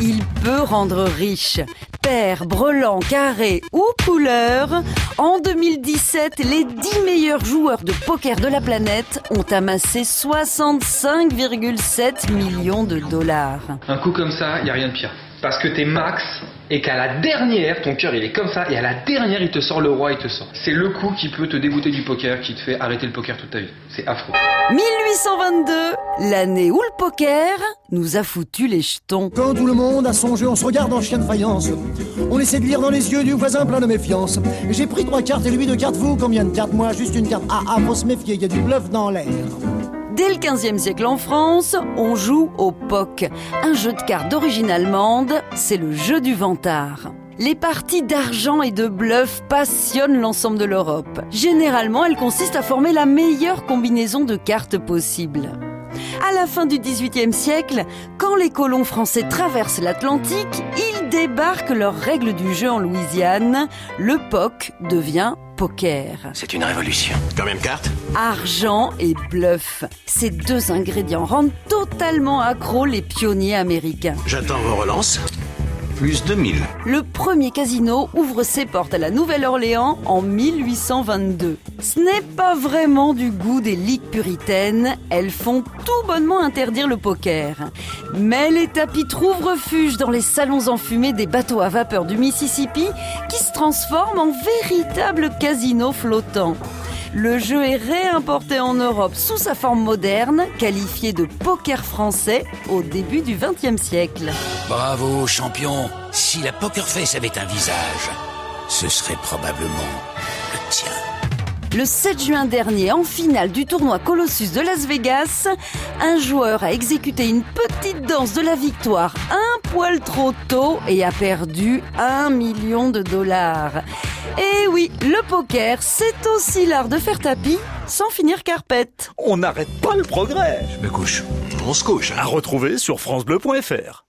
il peut rendre riche. Paire, brelan, carré ou couleur, en 2017, les 10 meilleurs joueurs de poker de la planète ont amassé 65,7 millions de dollars. Un coup comme ça, y a rien de pire. Parce que t'es max et qu'à la dernière, ton cœur il est comme ça, et à la dernière il te sort le roi, il te sort. C'est le coup qui peut te dégoûter du poker, qui te fait arrêter le poker toute ta vie. C'est affreux. 1822, l'année où le poker nous a foutu les jetons. Quand tout le monde a son jeu, on se regarde en chien de faïence. On essaie de lire dans les yeux du voisin plein de méfiance. J'ai pris trois cartes et lui deux cartes, vous combien de cartes? Moi juste une carte. Ah ah, faut se méfier, il y a du bluff dans l'air. Dès le 15e siècle en France, on joue au POC, un jeu de cartes d'origine allemande, c'est le jeu du vantard. Les parties d'argent et de bluff passionnent l'ensemble de l'Europe. Généralement, elles consistent à former la meilleure combinaison de cartes possible. À la fin du XVIIIe siècle, quand les colons français traversent l'Atlantique, ils débarquent leurs règles du jeu en Louisiane. Le POC devient poker. C'est une révolution. Combien de cartes Argent et bluff. Ces deux ingrédients rendent totalement accro les pionniers américains. J'attends vos relances. Plus de 1000. Le premier casino ouvre ses portes à la Nouvelle-Orléans en 1822. Ce n'est pas vraiment du goût des ligues puritaines, elles font tout bonnement interdire le poker. Mais les tapis trouvent refuge dans les salons enfumés des bateaux à vapeur du Mississippi qui se transforment en véritables casinos flottants. Le jeu est réimporté en Europe sous sa forme moderne, qualifié de poker français au début du XXe siècle. Bravo, champion. Si la Poker Face avait un visage, ce serait probablement le tien. Le 7 juin dernier, en finale du tournoi Colossus de Las Vegas, un joueur a exécuté une petite danse de la victoire un poil trop tôt et a perdu un million de dollars. Et oui, le poker, c'est aussi l'art de faire tapis sans finir carpette. On n'arrête pas le progrès. Je me couche. On se couche. hein. À retrouver sur FranceBleu.fr.